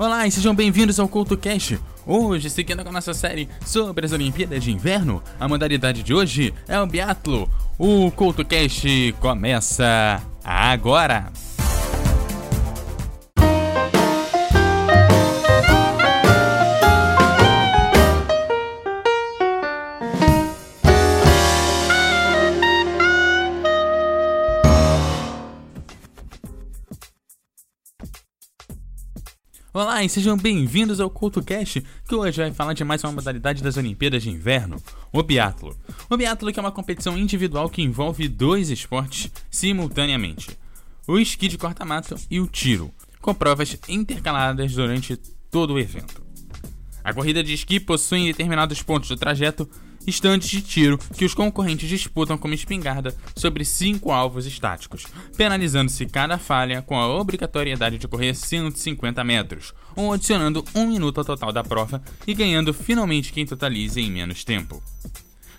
Olá e sejam bem-vindos ao CoutoCast. Hoje, seguindo com a nossa série sobre as Olimpíadas de Inverno, a modalidade de hoje é o biatlo. O CoutoCast começa agora. E sejam bem-vindos ao CoutoCast, que hoje vai falar de mais uma modalidade das Olimpíadas de Inverno, o biatlo. O biatlo é uma competição individual que envolve dois esportes simultaneamente, o esqui de corta-mato e o tiro, com provas intercaladas durante todo o evento. A corrida de esqui possui determinados pontos do trajeto estantes de tiro que os concorrentes disputam como espingarda sobre cinco alvos estáticos, penalizando-se cada falha com a obrigatoriedade de correr 150 metros, ou adicionando um minuto ao total da prova e ganhando finalmente quem totalize em menos tempo.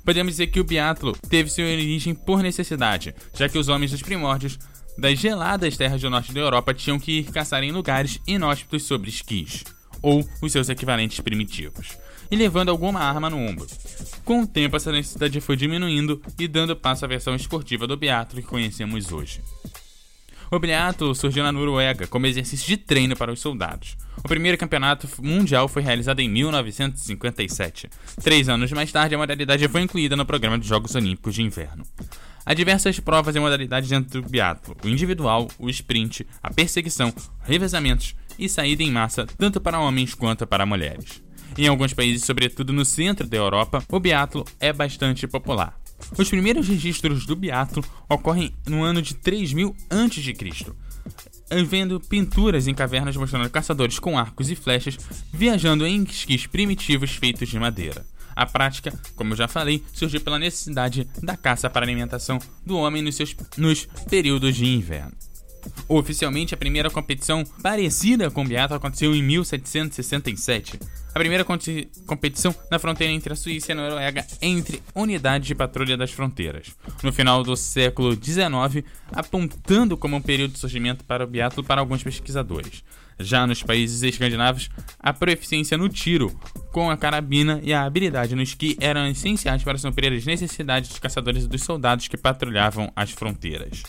Podemos dizer que o biatlo teve sua origem por necessidade, já que os homens dos primórdios das geladas terras do norte da Europa tinham que ir caçar em lugares inóspitos sobre esquis, ou os seus equivalentes primitivos e levando alguma arma no ombro. Com o tempo, essa necessidade foi diminuindo e dando passo à versão esportiva do biatlo que conhecemos hoje. O biatlo surgiu na Noruega como exercício de treino para os soldados. O primeiro campeonato mundial foi realizado em 1957. Três anos mais tarde, a modalidade foi incluída no programa de Jogos Olímpicos de Inverno. Há diversas provas e modalidades dentro do biatlo: o individual, o sprint, a perseguição, revezamentos e saída em massa, tanto para homens quanto para mulheres. Em alguns países, sobretudo no centro da Europa, o biatlo é bastante popular. Os primeiros registros do biatlo ocorrem no ano de 3000 a.C., vendo pinturas em cavernas mostrando caçadores com arcos e flechas viajando em esquis primitivos feitos de madeira. A prática, como eu já falei, surgiu pela necessidade da caça para alimentação do homem nos, seus, nos períodos de inverno. Oficialmente, a primeira competição parecida com o biatlo aconteceu em 1767, a primeira competição na fronteira entre a Suíça e a Noruega entre unidades de patrulha das fronteiras, no final do século XIX, apontando como um período de surgimento para o biatlo para alguns pesquisadores. Já nos países escandinavos, a proficiência no tiro com a carabina e a habilidade no esqui eram essenciais para suprir as necessidades dos caçadores e dos soldados que patrulhavam as fronteiras.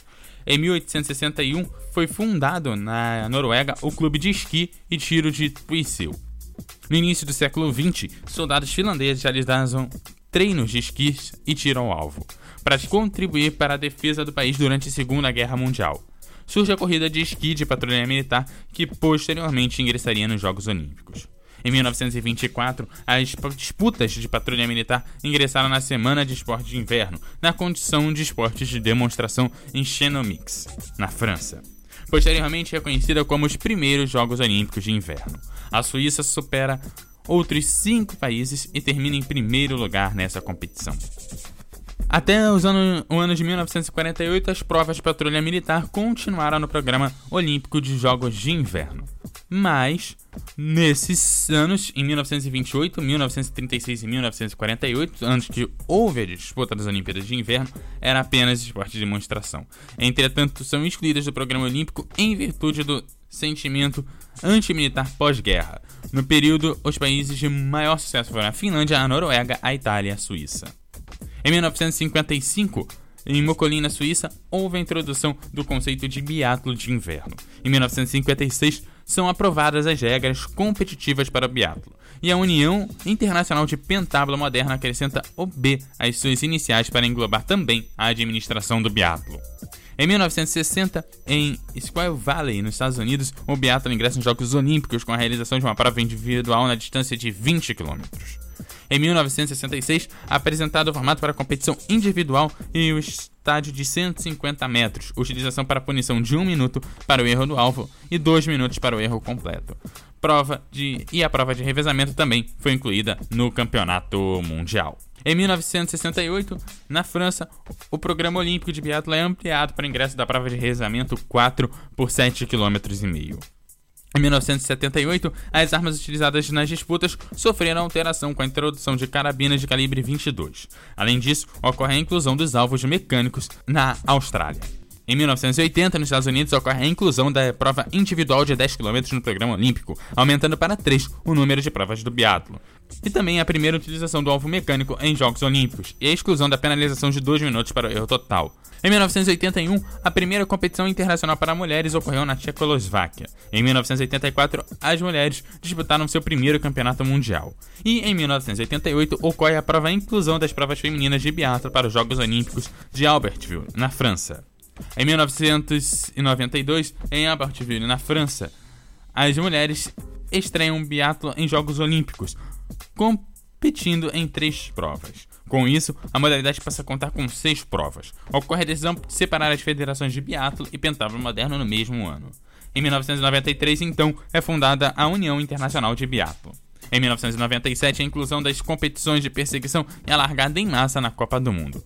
Em 1861, foi fundado na Noruega o Clube de Esqui e Tiro de Twisel. No início do século XX, soldados finlandeses realizavam treinos de esquis e tiro ao alvo, para contribuir para a defesa do país durante a Segunda Guerra Mundial. Surge a corrida de esqui de patrulha militar, que posteriormente ingressaria nos Jogos Olímpicos. Em 1924, as disputas de patrulha militar ingressaram na Semana de Esportes de Inverno, na condição de esportes de demonstração em Chenomix, na França. Posteriormente reconhecida como os primeiros Jogos Olímpicos de Inverno. A Suíça supera outros cinco países e termina em primeiro lugar nessa competição. Até os anos, o ano de 1948, as provas de patrulha militar continuaram no programa olímpico de Jogos de Inverno. Mas, nesses anos, em 1928, 1936 e 1948, antes que houve a disputa das Olimpíadas de Inverno, era apenas esporte de demonstração. Entretanto, são excluídas do programa olímpico em virtude do sentimento antimilitar pós-guerra. No período, os países de maior sucesso foram a Finlândia, a Noruega, a Itália e a Suíça. Em 1955, em Mocolim, na Suíça, houve a introdução do conceito de biatlo de inverno. Em 1956, são aprovadas as regras competitivas para o biatlo, e a União Internacional de Pentábulo Moderna acrescenta o B às suas iniciais para englobar também a administração do biatlo. Em 1960, em Squaw Valley, nos Estados Unidos, o biatlo ingressa nos Jogos Olímpicos com a realização de uma prova individual na distância de 20 km. Em 1966, apresentado o formato para competição individual e o estádio de 150 metros, utilização para punição de 1 minuto para o erro do alvo e 2 minutos para o erro completo. Prova de e a prova de revezamento também foi incluída no Campeonato Mundial. Em 1968, na França, o programa olímpico de biatlo é ampliado para ingresso da prova de revezamento 4 por 7,5 km. Em 1978, as armas utilizadas nas disputas sofreram alteração com a introdução de carabinas de calibre 22. Além disso, ocorre a inclusão dos alvos mecânicos na Austrália. Em 1980, nos Estados Unidos, ocorre a inclusão da prova individual de 10 km no programa olímpico, aumentando para 3 o número de provas do biatlo. E também a primeira utilização do alvo mecânico em Jogos Olímpicos e a exclusão da penalização de 2 minutos para o erro total. Em 1981, a primeira competição internacional para mulheres ocorreu na Tchecoslováquia. Em 1984, as mulheres disputaram seu primeiro campeonato mundial. E em 1988 ocorre a prova inclusão das provas femininas de biatlo para os Jogos Olímpicos de Albertville, na França. Em 1992, em Albertville, na França, as mulheres estreiam biatlo em Jogos Olímpicos, competindo em três provas. Com isso, a modalidade passa a contar com seis provas. Ocorre a decisão de separar as federações de biatlo e pentábulo moderno no mesmo ano. Em 1993, então, é fundada a União Internacional de Biatlo. Em 1997, a inclusão das competições de perseguição é alargada em massa na Copa do Mundo.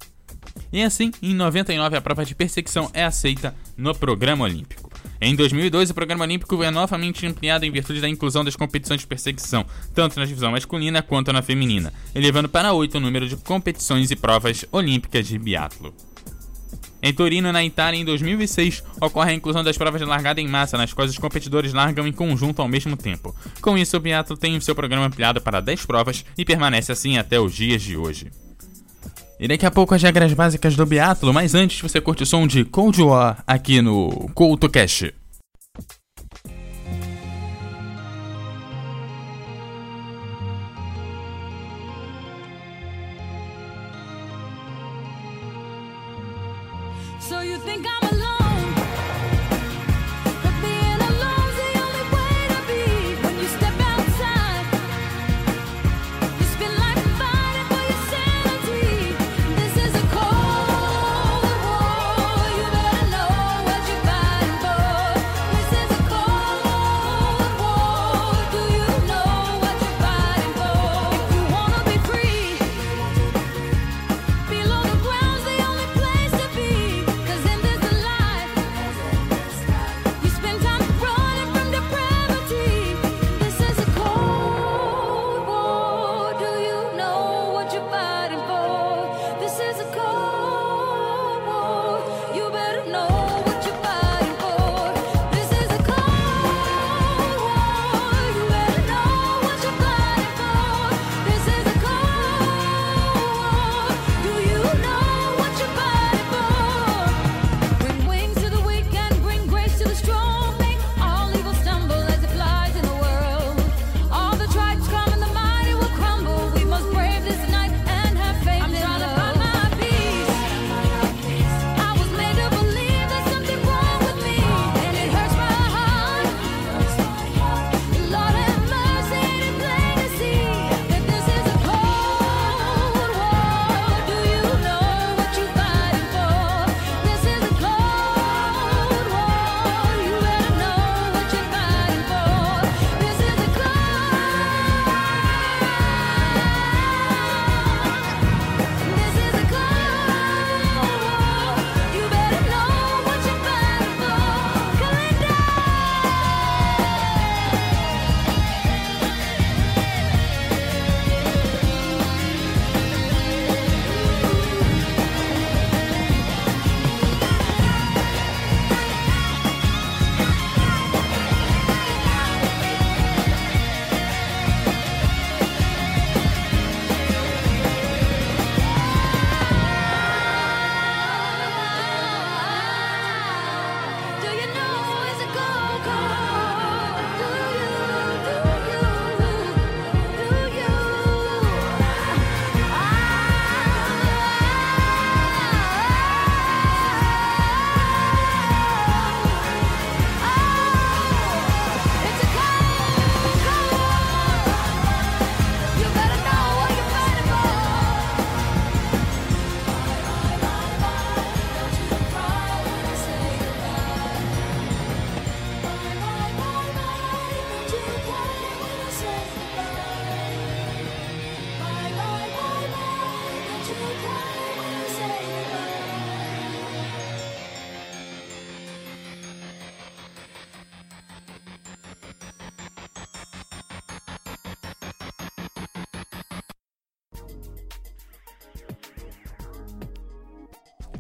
E assim, em 99, a prova de perseguição é aceita no programa olímpico. Em 2002, o programa olímpico é novamente ampliado em virtude da inclusão das competições de perseguição, tanto na divisão masculina quanto na feminina, elevando para oito o número de competições e provas olímpicas de biatlo. Em Torino, na Itália, em 2006, ocorre a inclusão das provas de largada em massa, nas quais os competidores largam em conjunto ao mesmo tempo. Com isso, o biatlo tem o seu programa ampliado para 10 provas e permanece assim até os dias de hoje. E daqui a pouco as regras básicas do Beatlo, mas antes você curte o som de Cold War aqui no CoutoCast.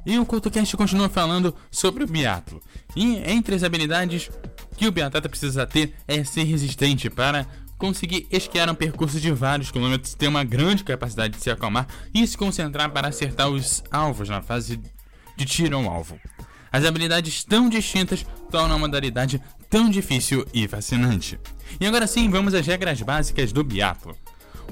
E o CoutoCast continua falando sobre o biatlo. E entre as habilidades que o biatleta precisa ter é ser resistente para conseguir esquiar um percurso de vários quilômetros, ter uma grande capacidade de se acalmar e se concentrar para acertar os alvos na fase de tiro ao alvo. As habilidades tão distintas tornam a modalidade tão difícil e fascinante. E agora sim, vamos às regras básicas do biatlo.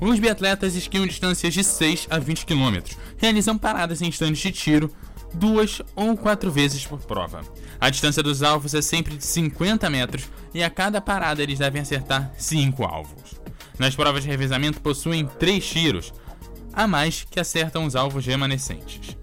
Os biatletas esquiam distâncias de 6 a 20 km, realizam paradas em estandes de tiro duas ou quatro vezes por prova. A distância dos alvos é sempre de 50 metros e a cada parada eles devem acertar 5 alvos. Nas provas de revezamento possuem 3 tiros, a mais que acertam os alvos remanescentes.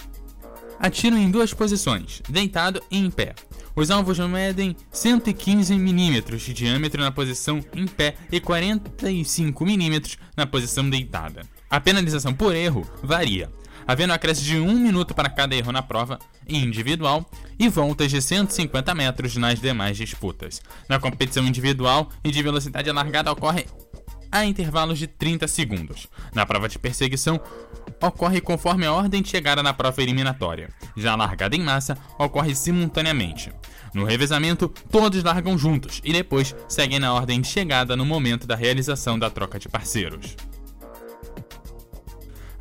Atiram em duas posições, deitado e em pé. Os alvos medem 115 mm de diâmetro na posição em pé e 45 mm na posição deitada. A penalização por erro varia, havendo acréscimo de 1 minuto para cada erro na prova individual e voltas de 150 metros nas demais disputas. Na competição individual e de velocidade alargada ocorre a intervalos de 30 segundos. Na prova de perseguição, ocorre conforme a ordem de chegada na prova eliminatória. Já a largada em massa ocorre simultaneamente. No revezamento, todos largam juntos e depois seguem na ordem de chegada no momento da realização da troca de parceiros.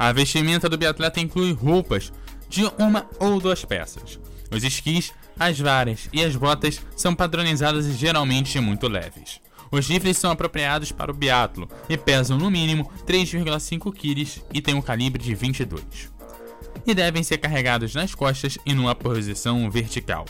A vestimenta do biatleta inclui roupas de uma ou duas peças. Os esquis, as varas e as botas são padronizadas e geralmente muito leves. Os rifles são apropriados para o biatlo e pesam no mínimo 3,5 kg e têm um calibre de 22. E devem ser carregados nas costas e numa posição vertical.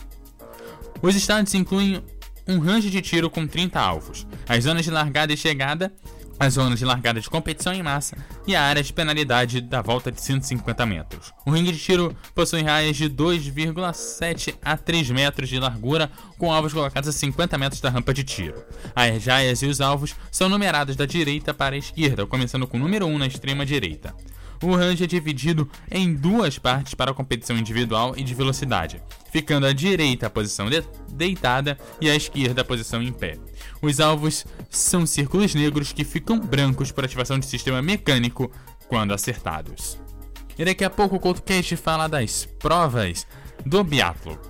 Os estádios incluem um range de tiro com 30 alvos, as zonas de largada e chegada as zonas de largada de competição em massa e a área de penalidade da volta de 150 metros. O ringue de tiro possui raias de 2,7 a 3 metros de largura, com alvos colocados a 50 metros da rampa de tiro. As raias e os alvos são numerados da direita para a esquerda, começando com o número 1 na extrema direita. O range é dividido em duas partes para a competição individual e de velocidade, ficando à direita a posição de deitada e à esquerda a posição em pé. Os alvos são círculos negros que ficam brancos por ativação de sistema mecânico quando acertados. E daqui a pouco o CoutoCast fala das provas do biatlo.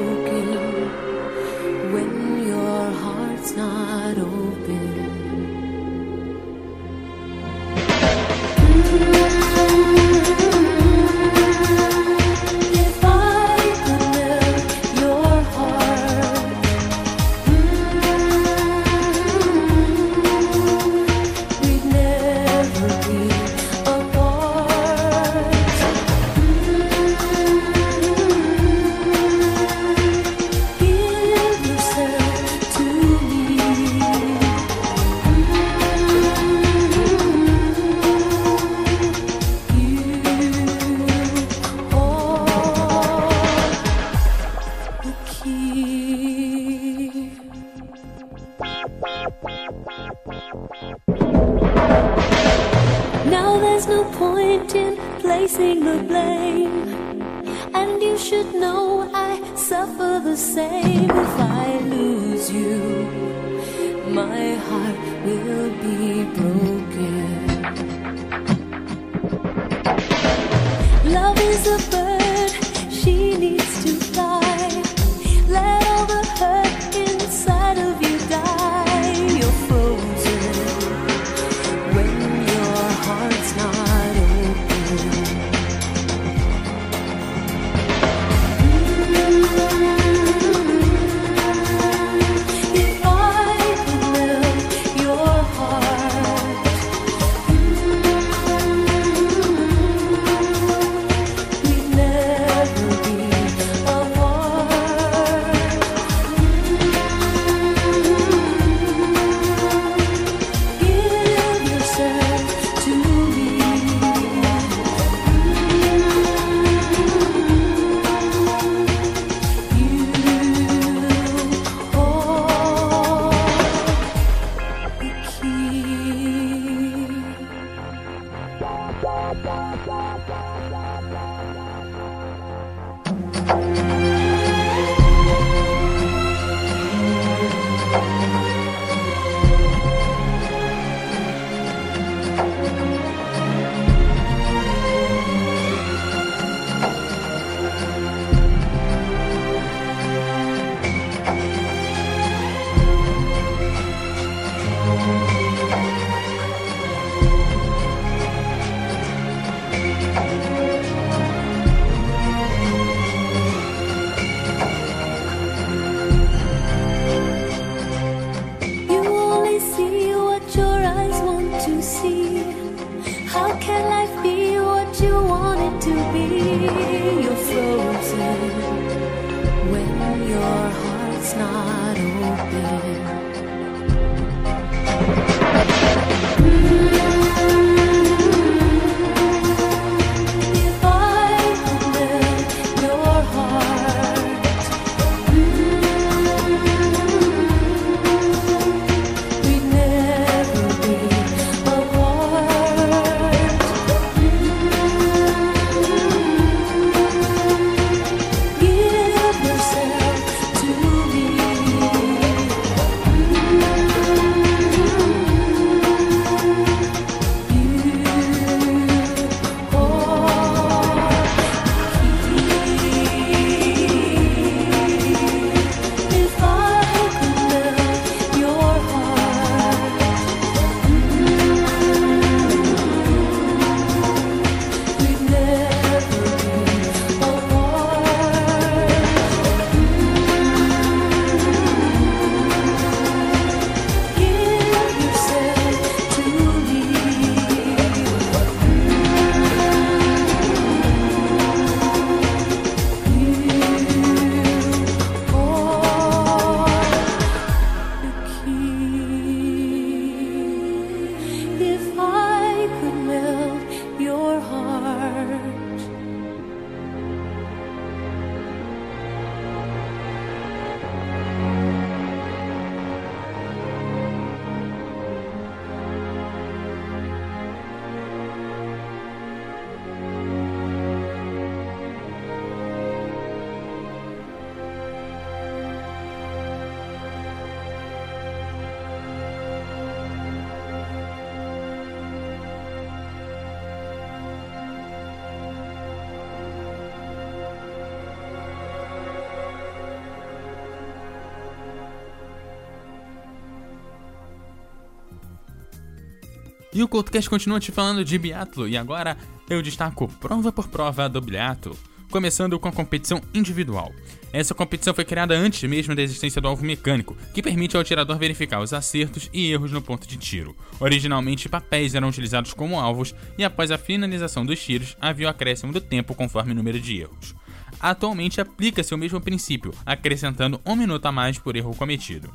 placing the blame. And you should know I suffer the same if I lose you. My heart will be broken. Love is a E o CoutoCast continua te falando de biatlo e agora eu destaco prova por prova do biatlo, começando com a competição individual. Essa competição foi criada antes mesmo da existência do alvo mecânico, que permite ao atirador verificar os acertos e erros no ponto de tiro. Originalmente, papéis eram utilizados como alvos e após a finalização dos tiros havia o acréscimo do tempo conforme o número de erros. Atualmente aplica-se o mesmo princípio, acrescentando um minuto a mais por erro cometido.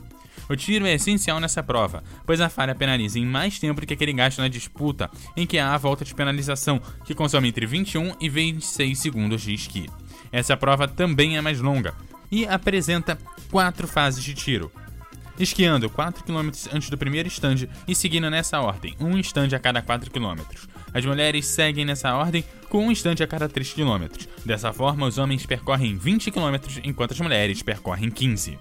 O tiro é essencial nessa prova, pois a falha penaliza em mais tempo do que aquele gasto na disputa, em que há a volta de penalização, que consome entre 21 e 26 segundos de esqui. Essa prova também é mais longa e apresenta quatro fases de tiro. Esquiando 4 km antes do primeiro stand e seguindo nessa ordem, um stand a cada 4 km. As mulheres seguem nessa ordem com um stand a cada 3 km. Dessa forma, os homens percorrem 20 km enquanto as mulheres percorrem 15.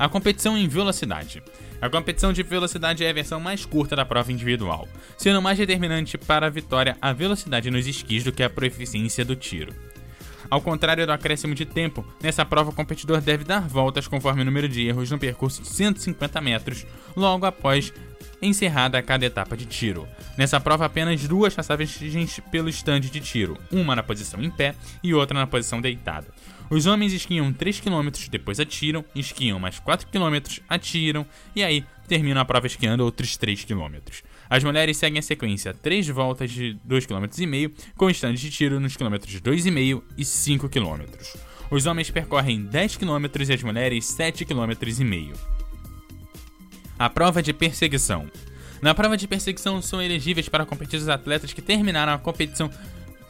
A competição em velocidade. A competição de velocidade é a versão mais curta da prova individual, sendo mais determinante para a vitória a velocidade nos esquis do que a proficiência do tiro. Ao contrário do acréscimo de tempo, nessa prova o competidor deve dar voltas conforme o número de erros no percurso de 150 metros, logo após encerrada cada etapa de tiro. Nessa prova, apenas duas passagens pelo stand de tiro, uma na posição em pé e outra na posição deitada. Os homens esquiam 3 km, depois atiram, esquiam mais 4 km, atiram e aí terminam a prova esquiando outros 3 km. As mulheres seguem a sequência 3 voltas de 2,5 km, com stand de tiro nos km 2,5 e 5 km. Os homens percorrem 10 km e as mulheres 7,5 km. A prova de perseguição. Na prova de perseguição são elegíveis para competir os atletas que terminaram a competição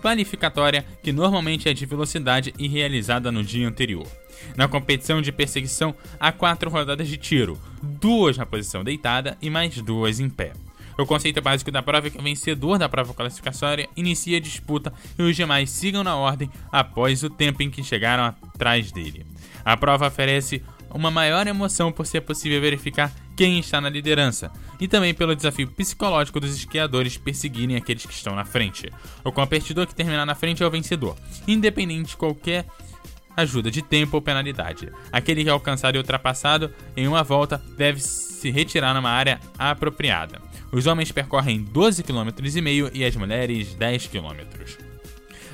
qualificatória, que normalmente é de velocidade e realizada no dia anterior. Na competição de perseguição, há quatro rodadas de tiro, duas na posição deitada e mais duas em pé. O conceito básico da prova é que o vencedor da prova classificatória inicia a disputa e os demais sigam na ordem após o tempo em que chegaram atrás dele. A prova oferece uma maior emoção por ser possível verificar quem está na liderança, e também pelo desafio psicológico dos esquiadores perseguirem aqueles que estão na frente. O competidor que terminar na frente é o vencedor, independente de qualquer ajuda de tempo ou penalidade. Aquele que alcançar e ultrapassado em uma volta deve se retirar numa área apropriada. Os homens percorrem 12,5 km e as mulheres 10 km.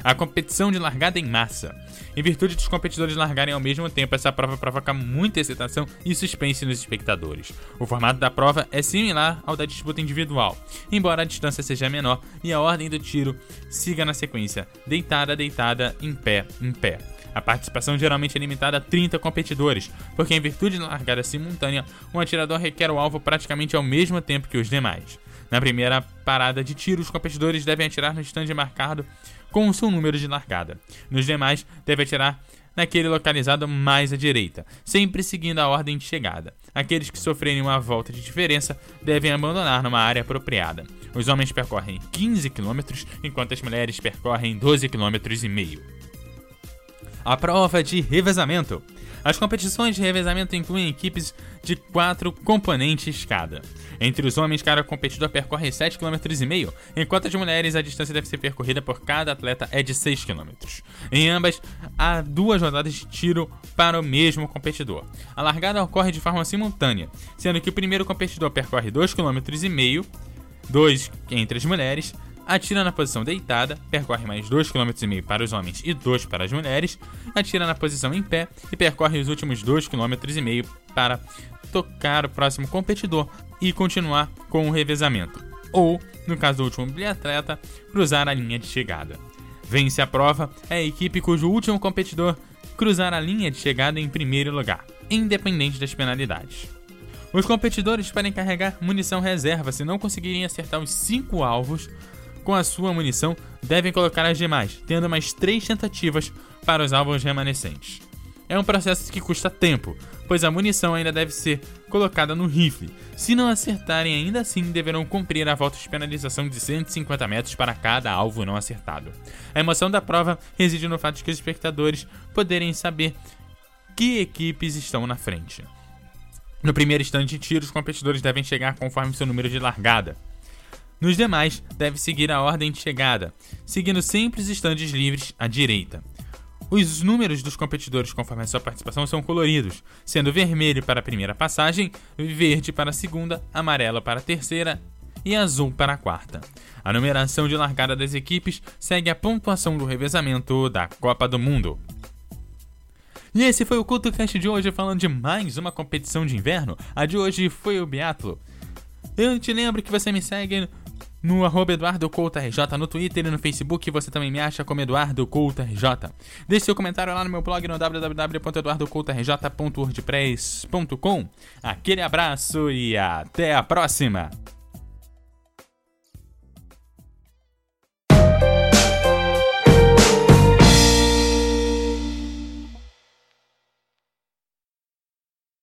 A competição de largada em massa. Em virtude dos competidores largarem ao mesmo tempo, essa prova provoca muita excitação e suspense nos espectadores. O formato da prova é similar ao da disputa individual, embora a distância seja menor e a ordem do tiro siga na sequência: deitada, deitada, em pé, em pé. A participação geralmente é limitada a 30 competidores, porque em virtude da largada simultânea, um atirador requer o alvo praticamente ao mesmo tempo que os demais. Na primeira parada de tiro, os competidores devem atirar no stand marcado com o seu número de largada. Nos demais, devem atirar naquele localizado mais à direita, sempre seguindo a ordem de chegada. Aqueles que sofrerem uma volta de diferença devem abandonar numa área apropriada. Os homens percorrem 15 km, enquanto as mulheres percorrem 12 km e meio. A prova de revezamento. As competições de revezamento incluem equipes de quatro componentes cada. Entre os homens, cada competidor percorre 7,5 km, enquanto as mulheres a distância deve ser percorrida por cada atleta é de 6 km. Em ambas, há duas rodadas de tiro para o mesmo competidor. A largada ocorre de forma simultânea, sendo que o primeiro competidor percorre 2,5 km, 2 entre as mulheres, atira na posição deitada, percorre mais 2,5 km para os homens e 2 para as mulheres, atira na posição em pé e percorre os últimos 2,5 km para tocar o próximo competidor e continuar com o revezamento. Ou, no caso do último biatleta, cruzar a linha de chegada. Vence a prova é a equipe cujo último competidor cruzar a linha de chegada em primeiro lugar, independente das penalidades. Os competidores podem carregar munição reserva se não conseguirem acertar os 5 alvos com a sua munição, devem colocar as demais, tendo mais 3 tentativas para os alvos remanescentes. É um processo que custa tempo, pois a munição ainda deve ser colocada no rifle. Se não acertarem, ainda assim deverão cumprir a volta de penalização de 150 metros para cada alvo não acertado. A emoção da prova reside no fato de que os espectadores poderem saber que equipes estão na frente. No primeiro instante de tiro, os competidores devem chegar conforme seu número de largada. Nos demais, deve seguir a ordem de chegada, seguindo sempre os estandes livres à direita. Os números dos competidores conforme a sua participação são coloridos, sendo vermelho para a primeira passagem, verde para a segunda, amarelo para a terceira e azul para a quarta. A numeração de largada das equipes segue a pontuação do revezamento da Copa do Mundo. E esse foi o CultoCast de hoje, falando de mais uma competição de inverno. A de hoje foi o Biatlo. Eu te lembro que você me segue no arroba Eduardo Couto RJ no Twitter e no Facebook você também me acha como Eduardo Couto RJ. Deixe seu comentário lá no meu blog no www.eduardocoutorj.wordpress.com. Aquele abraço e até a próxima!